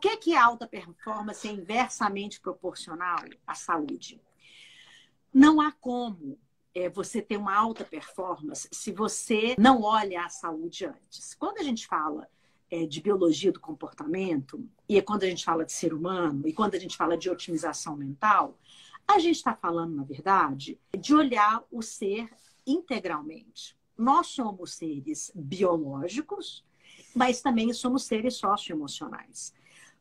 que, que a alta performance é inversamente proporcional à saúde? Não há como é, você ter uma alta performance se você não olha a saúde antes. Quando a gente fala é, de biologia do comportamento, e é quando a gente fala de ser humano, e quando a gente fala de otimização mental, a gente está falando, na verdade, de olhar o ser integralmente. Nós somos seres biológicos, mas também somos seres socioemocionais.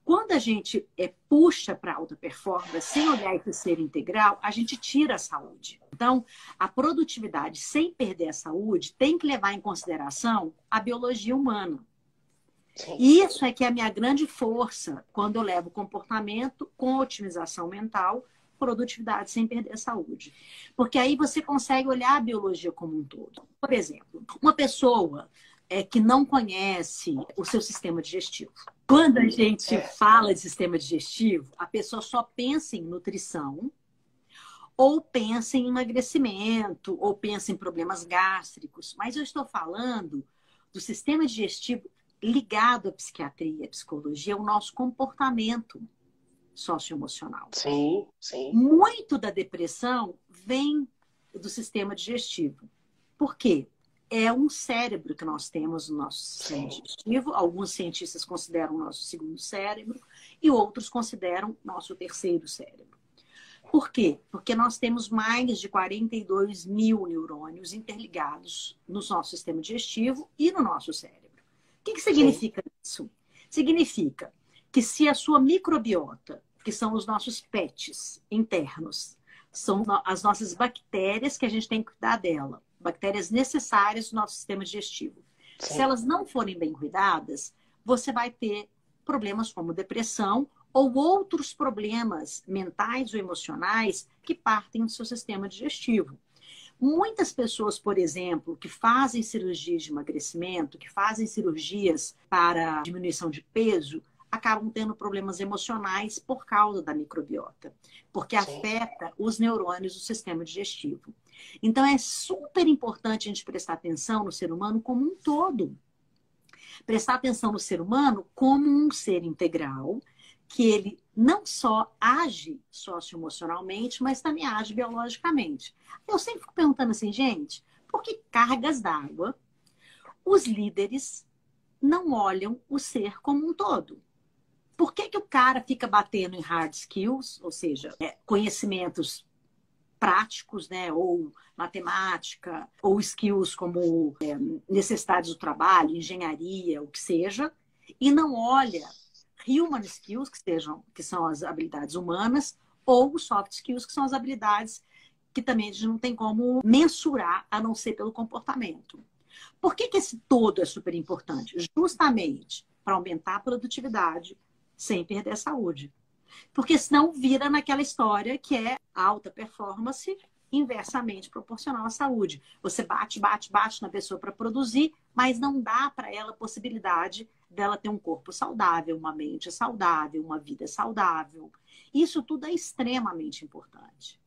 Quando a gente é, puxa para alta performance sem olhar esse ser integral, a gente tira a saúde. Então, a produtividade sem perder a saúde tem que levar em consideração a biologia humana. E isso é que é a minha grande força quando eu levo comportamento com otimização mental, produtividade sem perder a saúde. Porque aí você consegue olhar a biologia como um todo. Por exemplo, uma pessoa é, que não conhece o seu sistema digestivo. Quando a gente é. fala de sistema digestivo, a pessoa só pensa em nutrição, ou pensa em emagrecimento, ou pensa em problemas gástricos. Mas eu estou falando do sistema digestivo ligado à psiquiatria, à psicologia, ao nosso comportamento socioemocional. Sim, sim. Muito da depressão vem do sistema digestivo. Por quê? É um cérebro que nós temos no nosso sistema digestivo. Alguns cientistas consideram o nosso segundo cérebro e outros consideram nosso terceiro cérebro. Por quê? Porque nós temos mais de 42 mil neurônios interligados no nosso sistema digestivo e no nosso cérebro. O que, que significa Sim. isso? Significa que se a sua microbiota, que são os nossos pets internos, são as nossas bactérias que a gente tem que cuidar dela, bactérias necessárias do nosso sistema digestivo. Sim. Se elas não forem bem cuidadas, você vai ter problemas como depressão ou outros problemas mentais ou emocionais que partem do seu sistema digestivo. Muitas pessoas, por exemplo, que fazem cirurgias de emagrecimento, que fazem cirurgias para diminuição de peso, acabam tendo problemas emocionais por causa da microbiota, porque Sim. afeta os neurônios do sistema digestivo. Então é super importante a gente prestar atenção no ser humano como um todo. Prestar atenção no ser humano como um ser integral, que ele não só age socioemocionalmente, mas também age biologicamente. Eu sempre fico perguntando assim, gente, por que cargas d'água os líderes não olham o ser como um todo? Por que, que o cara fica batendo em hard skills, ou seja, é, conhecimentos práticos, né, ou matemática, ou skills como é, necessidades do trabalho, engenharia, o que seja, e não olha human skills, que, sejam, que são as habilidades humanas, ou soft skills, que são as habilidades que também a gente não tem como mensurar, a não ser pelo comportamento. Por que, que esse todo é super importante? Justamente para aumentar a produtividade sem perder a saúde. Porque senão vira naquela história que é alta performance inversamente proporcional à saúde. Você bate, bate, bate na pessoa para produzir, mas não dá para ela a possibilidade dela ter um corpo saudável, uma mente saudável, uma vida saudável. Isso tudo é extremamente importante.